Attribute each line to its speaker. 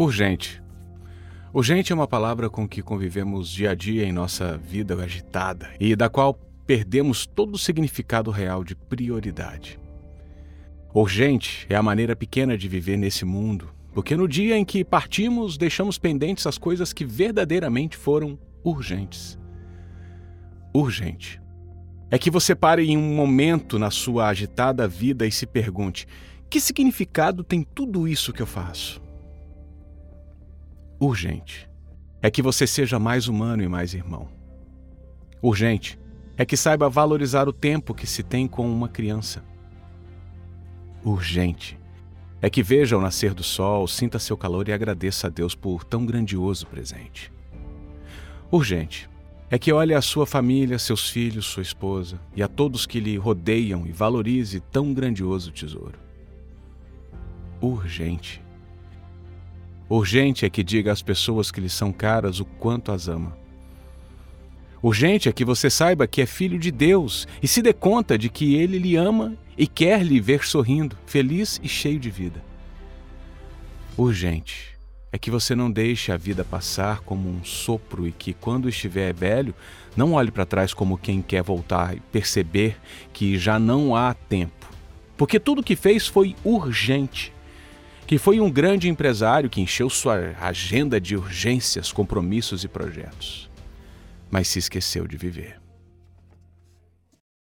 Speaker 1: Urgente. Urgente é uma palavra com que convivemos dia a dia em nossa vida agitada e da qual perdemos todo o significado real de prioridade. Urgente é a maneira pequena de viver nesse mundo, porque no dia em que partimos, deixamos pendentes as coisas que verdadeiramente foram urgentes. Urgente. É que você pare em um momento na sua agitada vida e se pergunte: que significado tem tudo isso que eu faço? Urgente é que você seja mais humano e mais irmão. Urgente é que saiba valorizar o tempo que se tem com uma criança. Urgente é que veja o nascer do sol, sinta seu calor e agradeça a Deus por tão grandioso presente. Urgente é que olhe a sua família, seus filhos, sua esposa e a todos que lhe rodeiam e valorize tão grandioso tesouro. Urgente Urgente é que diga às pessoas que lhe são caras o quanto as ama. Urgente é que você saiba que é filho de Deus e se dê conta de que ele lhe ama e quer lhe ver sorrindo, feliz e cheio de vida. Urgente é que você não deixe a vida passar como um sopro e que, quando estiver velho, não olhe para trás como quem quer voltar e perceber que já não há tempo. Porque tudo que fez foi urgente que foi um grande empresário que encheu sua agenda de urgências, compromissos e projetos, mas se esqueceu de viver.